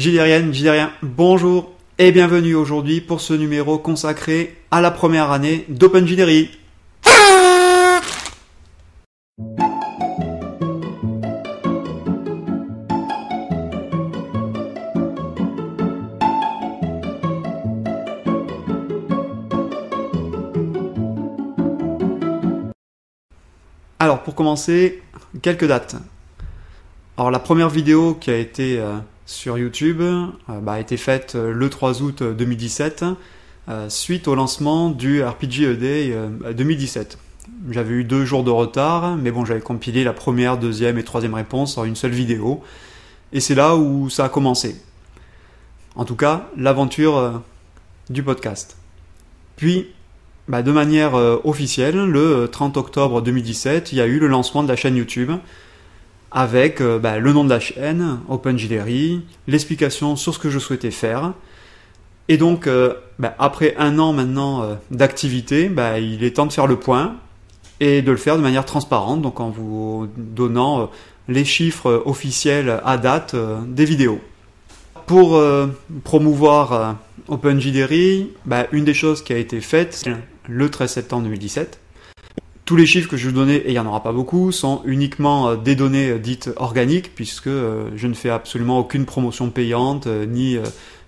Gilérienne, Gilérien, bonjour et bienvenue aujourd'hui pour ce numéro consacré à la première année d'OpenGilery. Alors pour commencer, quelques dates. Alors la première vidéo qui a été euh, sur YouTube euh, bah, a été faite euh, le 3 août 2017 suite au lancement du RPG ED 2017. J'avais eu deux jours de retard, mais bon j'avais compilé la première, deuxième et troisième réponse en une seule vidéo. Et c'est là où ça a commencé. En tout cas, l'aventure du podcast. Puis, bah, de manière officielle, le 30 octobre 2017, il y a eu le lancement de la chaîne YouTube avec euh, bah, le nom de la chaîne, OpenGilery, l'explication sur ce que je souhaitais faire. Et donc, euh, bah, après un an maintenant euh, d'activité, bah, il est temps de faire le point et de le faire de manière transparente, donc en vous donnant les chiffres officiels à date des vidéos. Pour promouvoir OpenGilery, une des choses qui a été faite le 13 septembre 2017, tous les chiffres que je vais vous donner, et il n'y en aura pas beaucoup, sont uniquement euh, des données euh, dites organiques, puisque euh, je ne fais absolument aucune promotion payante, ni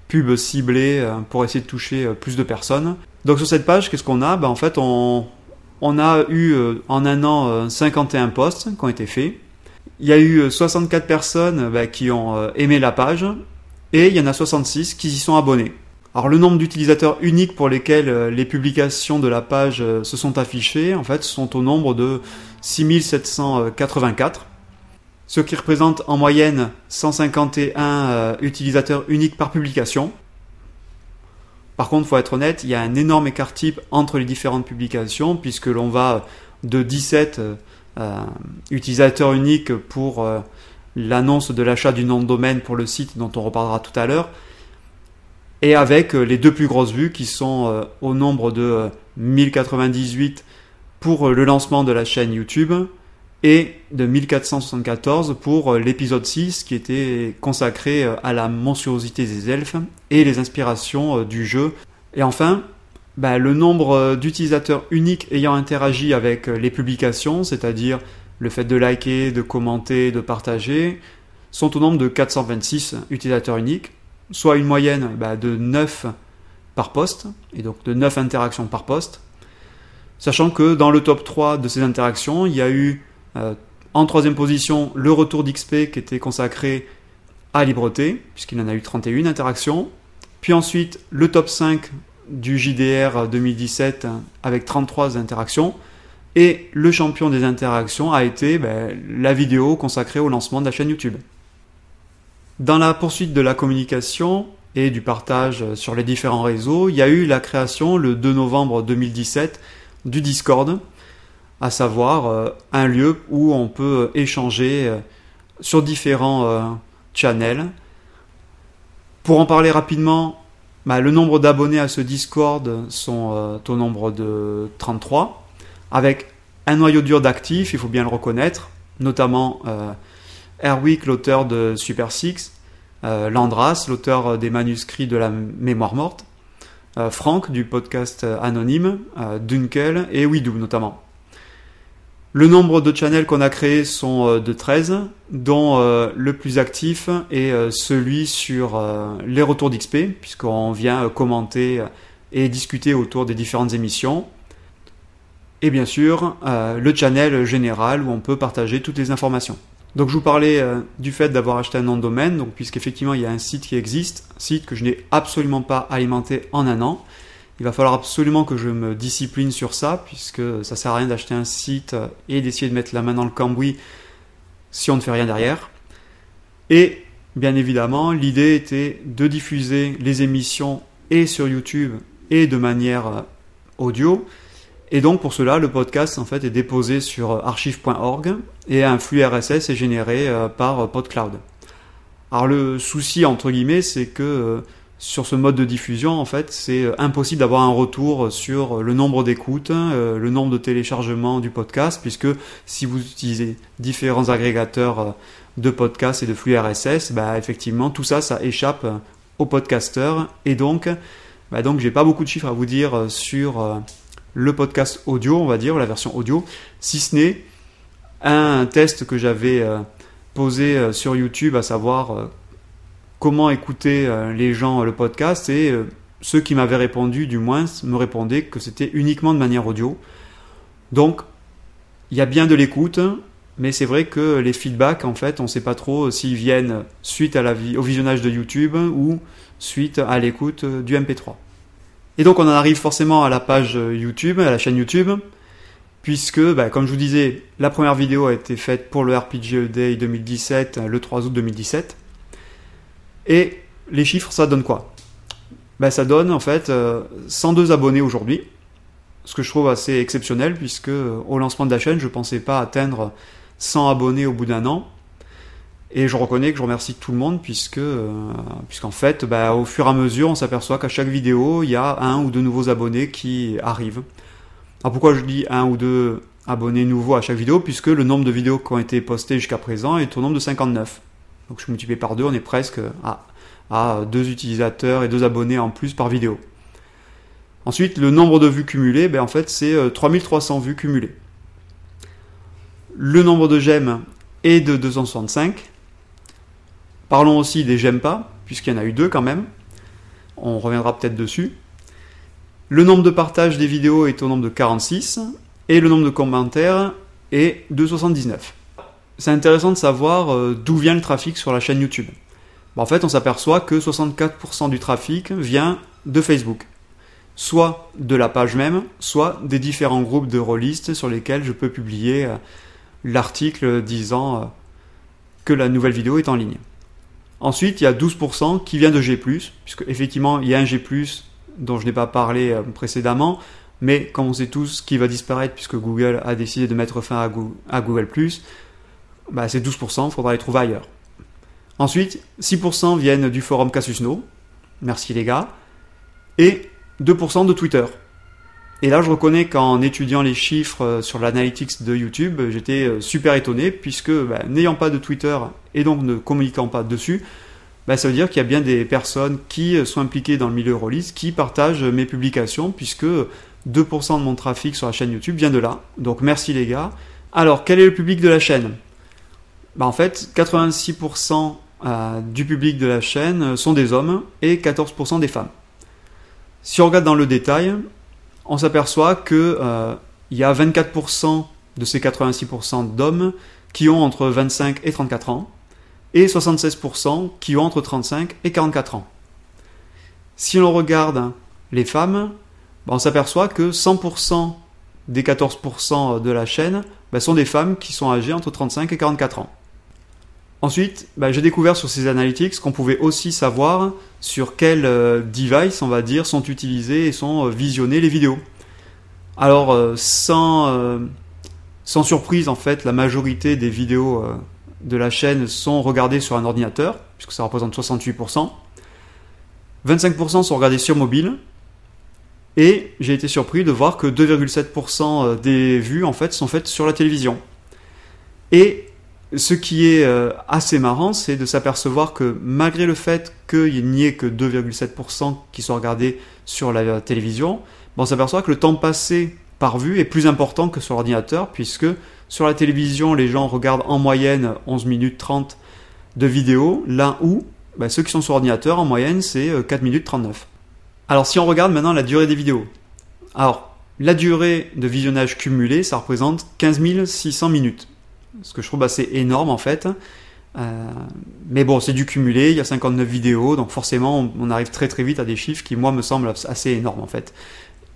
pub ciblée pour essayer de toucher plus de personnes. Donc sur cette page, qu'est-ce qu'on a? Ben, En fait, on, a eu en un an 51 posts qui ont été faits. Il y a eu 64 personnes ben, qui ont aimé la page, et il y en a 66 qui s'y sont abonnés. Alors le nombre d'utilisateurs uniques pour lesquels euh, les publications de la page euh, se sont affichées, en fait, sont au nombre de 6784, ce qui représente en moyenne 151 euh, utilisateurs uniques par publication. Par contre, faut être honnête, il y a un énorme écart type entre les différentes publications, puisque l'on va de 17 utilisateurs uniques pour l'annonce de l'achat du nom de domaine pour le site dont on reparlera tout à l'heure, et avec euh, les deux plus grosses vues qui sont euh, au nombre de 1098 euh, pour le lancement de la chaîne YouTube et de 1474 pour l'épisode 6 qui était consacré à la monstruosité des elfes et les inspirations du jeu. Et enfin, bah, le nombre d'utilisateurs uniques ayant interagi avec les publications, c'est-à-dire le fait de liker, de commenter, de partager, sont au nombre de 426 utilisateurs uniques soit une moyenne bah, de 9 par poste, et donc de 9 interactions par poste, sachant que dans le top 3 de ces interactions, il y a eu euh, en troisième position le retour d'XP qui était consacré à Libreté, puisqu'il en a eu 31 interactions, puis ensuite le top 5 du JDR 2017 avec 33 interactions, et le champion des interactions a été bah, la vidéo consacrée au lancement de la chaîne YouTube. Dans la poursuite de la communication et du partage sur les différents réseaux, il y a eu la création le 2 novembre 2017 du Discord, à savoir euh, un lieu où on peut échanger euh, sur différents euh, channels. Pour en parler rapidement, bah, le nombre d'abonnés à ce Discord sont au nombre de 33, avec un noyau dur d'actifs, il faut bien le reconnaître, notamment Erwick, l'auteur de Super Six, euh, Landras, l'auteur des manuscrits de la mémoire morte, euh, Franck du podcast Anonyme, euh, Dunkel et Widou notamment. Le nombre de channels qu'on a créés sont de 13, dont le plus actif est celui sur les retours d'XP, puisqu'on vient commenter et discuter autour des différentes émissions. Et bien sûr, le channel général où on peut partager toutes les informations. Donc je vous parlais euh, du fait d'avoir acheté un nom de domaine, donc puisqu'effectivement il y a un site qui existe, un site que je n'ai absolument pas alimenté en un an. Il va falloir absolument que je me discipline sur ça, puisque ça sert à rien d'acheter un site et d'essayer de mettre la main dans le cambouis si on ne fait rien derrière. Et bien évidemment, l'idée était de diffuser les émissions et sur YouTube et de manière euh, audio, et donc pour cela, le podcast en fait est déposé sur euh, archive.org et un flux RSS est généré euh, par euh, PodCloud. Alors le souci entre guillemets, c'est que sur ce mode de diffusion, en fait, c'est impossible d'avoir un retour sur le nombre d'écoutes, le nombre de téléchargements du podcast, puisque si vous utilisez différents agrégateurs de podcasts et de flux RSS, bah, effectivement, tout ça, ça échappe aux podcasteurs. Et donc, bah, donc j'ai pas beaucoup de chiffres à vous dire sur le podcast audio, on va dire, la version audio, si ce n'est un test que j'avais posé sur YouTube, à savoir comment écouter les gens le podcast et ceux qui m'avaient répondu, du moins, me répondaient que c'était uniquement de manière audio. Donc, il y a bien de l'écoute, mais c'est vrai que les feedbacks, en fait, on ne sait pas trop s'ils viennent suite à la, au visionnage de YouTube ou suite à l'écoute du MP3. Et donc, on en arrive forcément à la page YouTube, à la chaîne YouTube, puisque, bah, comme je vous disais, la première vidéo a été faite pour le RPG Day 2017, le 3 août 2017. Et les chiffres, ça donne quoi? Ben, ça donne en fait 102 euh, abonnés aujourd'hui. Ce que je trouve assez exceptionnel puisque euh, au lancement de la chaîne, je ne pensais pas atteindre 100 abonnés au bout d'un an. Et je reconnais que je remercie tout le monde puisque, euh, puisqu'en fait, ben, au fur et à mesure, on s'aperçoit qu'à chaque vidéo, il y a un ou deux nouveaux abonnés qui arrivent. Alors pourquoi je dis un ou deux abonnés nouveaux à chaque vidéo? Puisque le nombre de vidéos qui ont été postées jusqu'à présent est au nombre de 59. Donc je multiplie par deux, on est presque à deux utilisateurs et deux abonnés en plus par vidéo. Ensuite, le nombre de vues cumulées, ben en fait, c'est 3300 euh, vues cumulées. Le nombre de j'aime est de 265. Parlons aussi des j'aime pas, puisqu'il y en a eu deux quand même. On reviendra peut-être dessus. Le nombre de partages des vidéos est au nombre de 46 et le nombre de commentaires est de 79. C'est intéressant de savoir euh, d'où vient le trafic sur la chaîne YouTube. En fait, on s'aperçoit que 64% du trafic vient de Facebook. Soit de la page même, soit des différents groupes de rôlistes sur lesquels je peux publier euh, l'article disant euh, que la nouvelle vidéo est en ligne. Ensuite, il y a 12% qui vient de G+, puisque effectivement, il y a un G+, dont je n'ai pas parlé euh, précédemment, mais comme on sait tous qui va disparaître puisque Google a décidé de mettre fin à Google+, bah, ces 12%, il faudra les trouver ailleurs. Ensuite, 6% viennent du forum Casusno. Merci les gars. Et 2% de Twitter. Et là, je reconnais qu'en étudiant les chiffres euh, sur l'analytics de YouTube, j'étais euh, super étonné puisque bah, n'ayant pas de Twitter et donc ne communiquant pas dessus, bah, ça veut dire qu'il y a bien des personnes qui euh, sont impliquées dans le milieu release qui partagent mes publications puisque 2% de mon trafic sur la chaîne YouTube vient de là. Donc merci les gars. Alors, quel est le public de la chaîne? Bah, En fait, 86% euh, du public de la chaîne sont des hommes et 14% des femmes. Si on regarde dans le détail, on s'aperçoit que euh, il y a 24% de ces 86% d'hommes qui ont entre 25 et 34 ans et 76% qui ont entre 35 et 44 ans. Si on regarde les femmes, bah, on s'aperçoit que 100% des 14% de la chaîne bah, sont des femmes qui sont âgées entre 35 et 44 ans. Ensuite, bah, j'ai découvert sur ces analytics qu'on pouvait aussi savoir sur quel euh, device, on va dire, sont utilisés et sont euh, visionnés les vidéos. Alors, euh, sans surprise, en fait, la majorité des vidéos de la chaîne sont regardées sur un ordinateur, puisque ça représente 68%. 25% sont regardés sur mobile. Et j'ai été surpris de voir que 2,7% des vues, en fait, sont faites sur la télévision. Et ce qui est euh, assez marrant, c'est de s'apercevoir que malgré le fait qu'il n'y ait que 2,7% qui sont regardés sur la télévision, on s'aperçoit que le temps passé par vue est plus important que sur l'ordinateur, puisque sur la télévision, les gens regardent en moyenne 11 minutes 30 de vidéos, là où bah, ceux qui sont sur ordinateur, en moyenne, c'est 4 euh, minutes 39. Alors si on regarde maintenant la durée des vidéos. Alors, la durée de visionnage cumulé, ça représente 15 600 minutes ce que je trouve assez énorme en fait. Euh, mais bon, c'est du cumulé, il y a 59 vidéos, donc forcément on, arrive très très vite à des chiffres qui moi me semblent assez énormes en fait.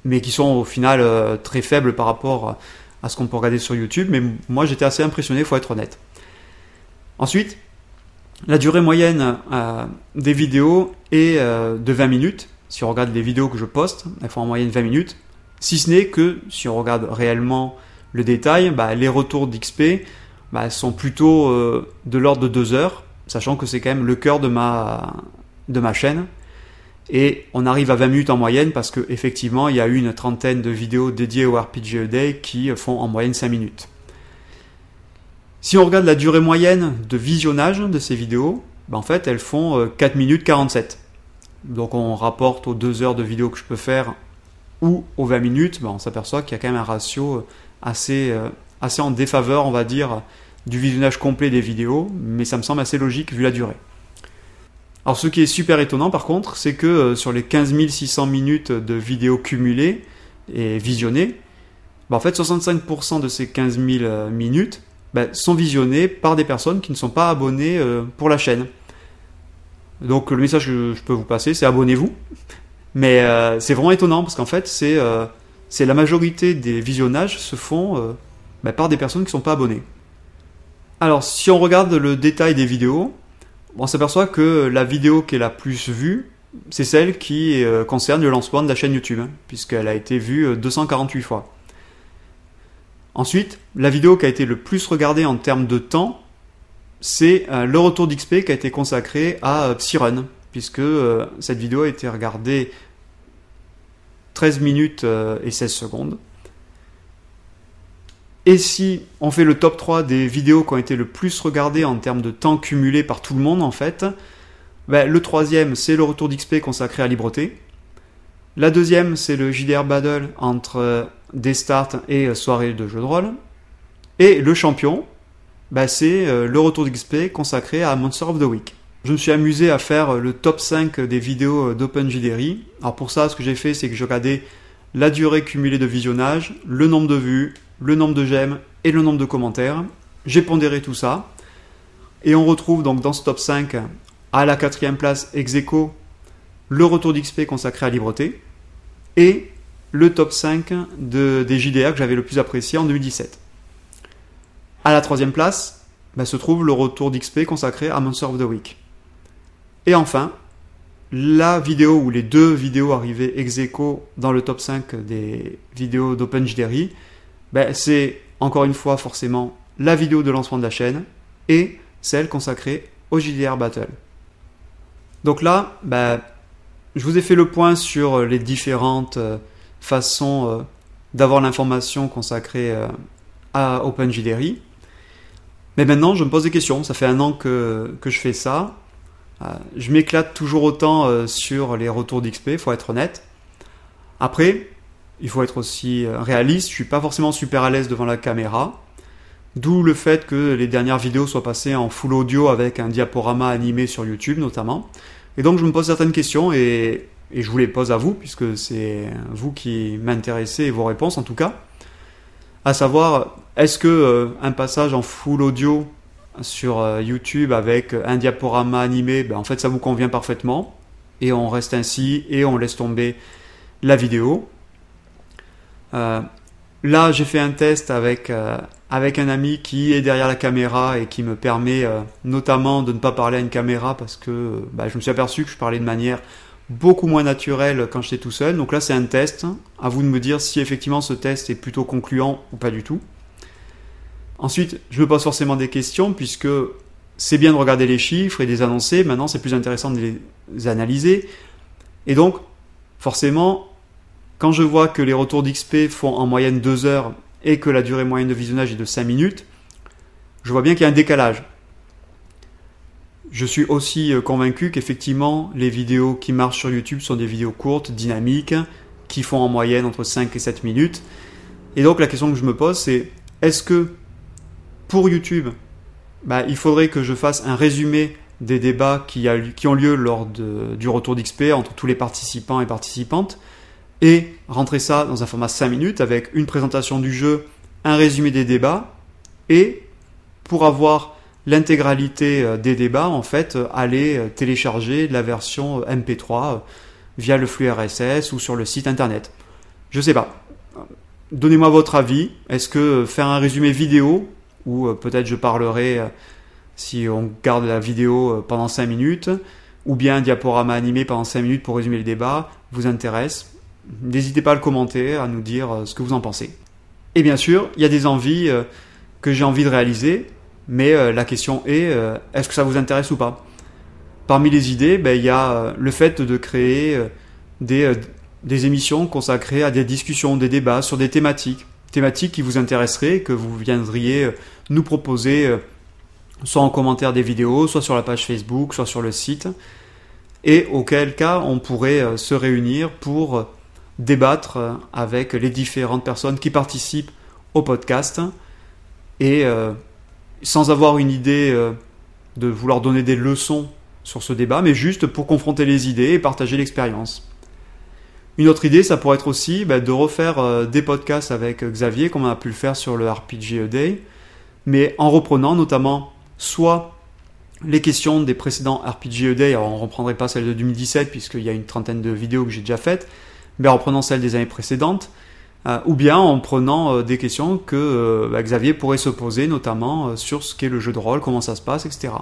Mais qui sont au final euh, très faibles par rapport à ce qu'on peut regarder sur YouTube. Mais moi j'étais assez impressionné, faut être honnête. Ensuite, la durée moyenne euh, des vidéos est de 20 minutes. Si on regarde les vidéos que je poste, elles font en moyenne 20 minutes. Si ce n'est que, si on regarde réellement le détail, bah, les retours d'XP, bah, sont plutôt euh, de l'ordre de 2 heures, sachant que c'est quand même le cœur de ma, de ma chaîne. Et on arrive à 20 minutes en moyenne parce qu'effectivement, il y a une trentaine de vidéos dédiées au RPG Day qui font en moyenne 5 minutes. Si on regarde la durée moyenne de visionnage de ces vidéos, ben en fait elles font 4 minutes 47. Donc on rapporte aux 2 heures de vidéo que je peux faire ou aux 20 minutes, ben on s'aperçoit qu'il y a quand même un ratio assez, assez en défaveur, on va dire, du visionnage complet des vidéos, mais ça me semble assez logique vu la durée. Alors ce qui est super étonnant par contre, c'est que euh, sur les 15 600 minutes de vidéos cumulées et visionnées, bah, en fait 65% de ces 15 000 euh, minutes bah, sont visionnées par des personnes qui ne sont pas abonnées euh, pour la chaîne. Donc le message que je peux vous passer, c'est abonnez-vous. Mais c'est vraiment étonnant parce qu'en fait, c'est la majorité des visionnages se font bah, par des personnes qui ne sont pas abonnées. Alors si on regarde le détail des vidéos, on s'aperçoit que la vidéo qui est la plus vue, c'est celle qui euh, concerne le lancement de la chaîne YouTube, hein, puisqu'elle a été vue 248 euh, fois. Ensuite, la vidéo qui a été le plus regardée en termes de temps, c'est euh, le retour d'XP qui a été consacré à Psyrun, puisque cette vidéo a été regardée 13 minutes et 16 secondes. Et si on fait le top 3 des vidéos qui ont été le plus regardées en termes de temps cumulé par tout le monde, en fait, ben, le troisième, c'est le retour d'XP consacré à Libreté. La deuxième, c'est le JDR Battle entre euh, des starts et euh, soirées de jeux de rôle. Et le champion, ben, c'est euh, le retour d'XP consacré à Monster of the Week. Je me suis amusé à faire le top 5 des vidéos d'OpenJDR. Alors pour ça, ce que j'ai fait, c'est que j'ai regardé la durée cumulée de visionnage, le nombre de vues, le nombre de j'aime et le nombre de commentaires. J'ai pondéré tout ça. Et on retrouve donc dans ce top 5 à la quatrième place ex le retour d'XP consacré à Libreté et le top 5 de, des JDR que j'avais le plus apprécié en 2017. À la troisième place bah, se trouve le retour d'XP consacré à Monster of the Week. Et enfin, la vidéo ou les deux vidéos arrivées ex dans le top 5 des vidéos d'OpenJDR ben, c'est encore une fois forcément la vidéo de lancement de la chaîne et celle consacrée au JDR Battle. Donc là, ben, je vous ai fait le point sur les différentes euh, façons euh, d'avoir l'information consacrée euh, à OpenJDR. Mais maintenant, je me pose des questions. Ça fait un an que, je fais ça. Je m'éclate toujours autant sur les retours d'XP, faut être honnête. Après, il faut être aussi euh, réaliste. Je suis pas forcément super à l'aise devant la caméra. D'où le fait que les dernières vidéos soient passées en full audio avec un diaporama animé sur YouTube notamment. Et donc je me pose certaines questions et, je vous les pose à vous puisque c'est vous qui m'intéressez et vos réponses en tout cas. À savoir, est-ce que euh, un passage en full audio sur euh, YouTube avec un diaporama animé, ben, en fait ça vous convient parfaitement et on reste ainsi et on laisse tomber la vidéo euh, là, j'ai fait un test avec, euh, avec un ami qui est derrière la caméra et qui me permet euh, notamment de ne pas parler à une caméra parce que bah, je me suis aperçu que je parlais de manière beaucoup moins naturelle quand j'étais tout seul. Donc là, c'est un test. À vous de me dire si effectivement ce test est plutôt concluant ou pas du tout. Ensuite, je me pose forcément des questions puisque c'est bien de regarder les chiffres et de les annoncer. Maintenant, c'est plus intéressant de les analyser. Et donc, forcément, quand je vois que les retours d'XP font en moyenne 2 heures et que la durée moyenne de visionnage est de 5 minutes, je vois bien qu'il y a un décalage. Je suis aussi euh, convaincu qu'effectivement, les vidéos qui marchent sur YouTube sont des vidéos courtes, dynamiques, qui font en moyenne entre 5 et 7 minutes. Et donc la question que je me pose, c'est est-ce que pour YouTube, bah, il faudrait que je fasse un résumé des débats qui, ont lieu lors du retour d'XP entre tous les participants et participantes? Et rentrer ça dans un format 5 minutes avec une présentation du jeu, un résumé des débats et pour avoir l'intégralité euh, des débats, en fait, euh, aller euh, télécharger la version MP3 via le flux RSS ou sur le site internet. Je sais pas. Donnez-moi votre avis. Est-ce que faire un résumé vidéo, ou peut-être je parlerai si on garde la vidéo pendant 5 minutes, ou bien un diaporama animé pendant 5 minutes pour résumer le débat, vous intéresse N'hésitez pas à le commenter, à nous dire euh, ce que vous en pensez. Et bien sûr, il y a des envies euh, que j'ai envie de réaliser, mais euh, la question est, est-ce que ça vous intéresse ou pas? Parmi les idées, ben, il y a le fait de créer des, des émissions consacrées à des discussions, des débats sur des thématiques, thématique qui vous intéresserait, que vous viendriez nous proposer soit en commentaire des vidéos, soit sur la page Facebook, soit sur le site, et auquel cas on pourrait se réunir pour débattre avec les différentes personnes qui participent au podcast et sans avoir une idée de vouloir donner des leçons sur ce débat, mais juste pour confronter les idées et partager l'expérience. Une autre idée, ça pourrait être aussi bah, de refaire euh, des podcasts avec Xavier, comme on a pu le faire sur le RPG Day, mais en reprenant notamment soit les questions des précédents RPG Day, alors on ne reprendrait pas celles de 2017 puisqu'il y a une trentaine de vidéos que j'ai déjà faites, mais en reprenant celles des années précédentes, euh, ou bien en prenant euh, des questions que bah, Xavier pourrait se poser, notamment sur ce qu'est le jeu de rôle, comment ça se passe, etc.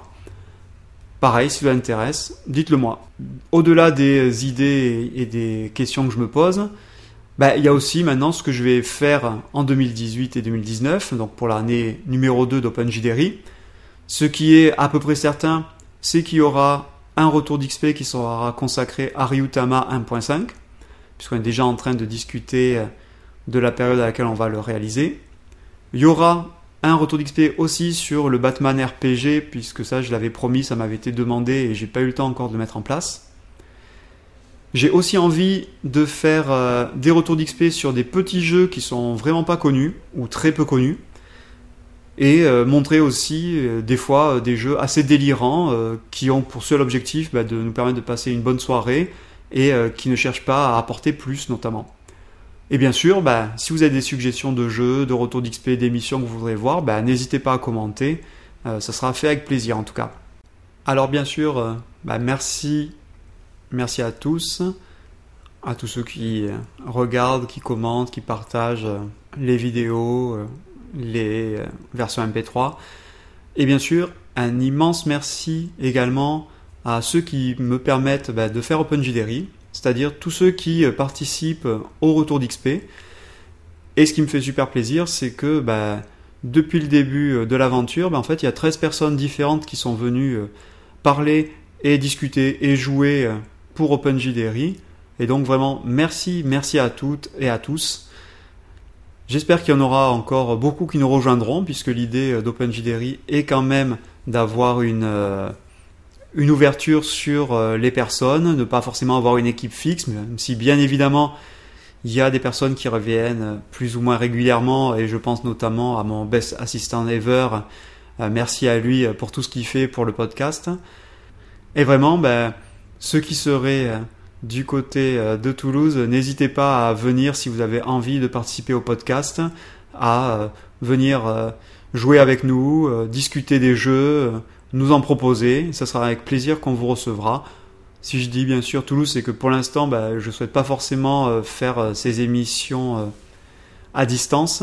Pareil, si vous intéresse, dites-le moi. Au-delà des idées et des questions que je me pose, bah, il y a aussi maintenant ce que je vais faire en 2018 et 2019, donc pour l'année numéro 2 d'OpenJDRI. Ce qui est à peu près certain, c'est qu'il y aura un retour d'XP qui sera consacré à Ryutama 1.5, puisqu'on est déjà en train de discuter de la période à laquelle on va le réaliser. Il y aura un retour d'XP aussi sur le Batman RPG, puisque ça je l'avais promis, ça m'avait été demandé et j'ai pas eu le temps encore de mettre en place. J'ai aussi envie de faire euh, des retours d'XP sur des petits jeux qui sont vraiment pas connus ou très peu connus. Et euh, montrer aussi euh, des fois des jeux assez délirants qui ont pour seul objectif bah, de nous permettre de passer une bonne soirée et qui ne cherchent pas à apporter plus notamment. Et bien sûr, bah, si vous avez des suggestions de jeux, de retours d'XP, d'émissions que vous voudrez voir, bah, n'hésitez pas à commenter. Euh, ça sera fait avec plaisir en tout cas. Alors bien sûr, euh, bah, merci, merci à tous, à tous ceux qui regardent, qui commentent, qui partagent euh, les vidéos, les versions MP3. Et bien sûr, un immense merci également à ceux qui me permettent de faire OpenJDRI, c'est-à-dire tous ceux qui euh, participent au retour d'XP. Et ce qui me fait super plaisir, c'est que bah, depuis le début euh, de l'aventure, bah, fait, il y a 13 personnes différentes qui sont venues euh, parler et discuter et jouer pour OpenJDRI. Et donc vraiment, merci, merci à toutes et à tous. J'espère qu'il y en aura encore beaucoup qui nous rejoindront, puisque l'idée d'OpenJDRI est quand même d'avoir une une ouverture sur euh, les personnes, ne pas forcément avoir une équipe fixe, même si bien évidemment il y a des personnes qui reviennent plus ou moins régulièrement et je pense notamment à mon best assistant ever. Euh, merci à lui pour tout ce qu'il fait pour le podcast. Et vraiment, ben, ceux qui seraient euh, du côté de Toulouse, n'hésitez pas à venir si vous avez envie de participer au podcast, à venir jouer avec nous, discuter des jeux, nous en proposer. Ça sera avec plaisir qu'on vous recevra. Si je dis bien sûr Toulouse, c'est que pour l'instant, bah, je ne souhaite pas forcément euh, faire euh, ces émissions euh, à distance,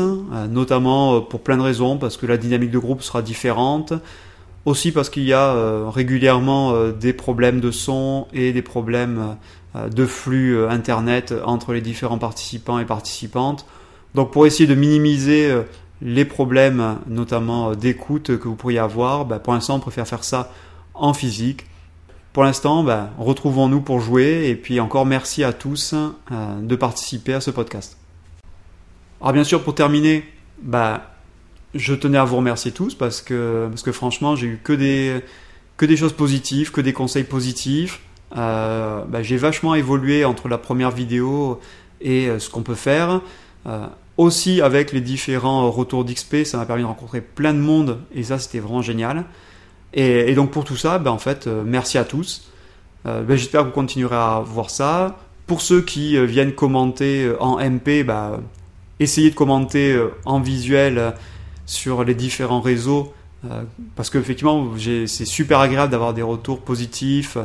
notamment pour plein de raisons, parce que la dynamique de groupe sera différente, aussi parce qu'il y a régulièrement des problèmes de son et des problèmes de flux Internet entre les différents participants et participantes. Donc pour essayer de minimiser les problèmes, notamment euh, d'écoute que vous pourriez avoir, bah, pour l'instant, on préfère faire ça en physique. Pour l'instant, bah, retrouvons-nous pour jouer et puis encore merci à tous euh, de participer à ce podcast. Alors bien sûr, pour terminer, bah, je tenais à vous remercier tous parce que, parce que franchement, j'ai eu que des, choses positives, que des conseils positifs. Euh, j'ai vachement évolué entre la première vidéo et ce qu'on peut faire. Aussi avec les différents retours d'XP, ça m'a permis de rencontrer plein de monde et ça c'était vraiment génial. Et, donc pour tout ça, ben, en fait, euh, merci à tous. Euh, ben, j'espère que vous continuerez à voir ça. Pour ceux qui euh, viennent commenter en MP, ben, essayez de commenter en visuel sur les différents réseaux parce qu'effectivement c'est super agréable d'avoir des retours positifs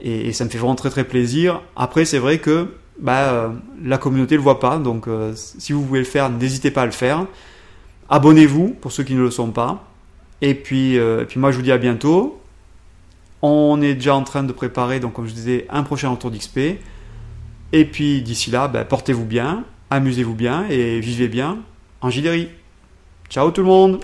et, ça me fait vraiment très très plaisir. Après c'est vrai que bah, euh, la communauté ne le voit pas. Donc, euh, si vous pouvez le faire, n'hésitez pas à le faire. Abonnez-vous pour ceux qui ne le sont pas. Et puis, euh, puis moi, je vous dis à bientôt. On est déjà en train de préparer, donc comme je disais, un prochain retour d'XP. Et puis d'ici là, bah, portez-vous bien, amusez-vous bien et vivez bien en Gidéry. Ciao tout le monde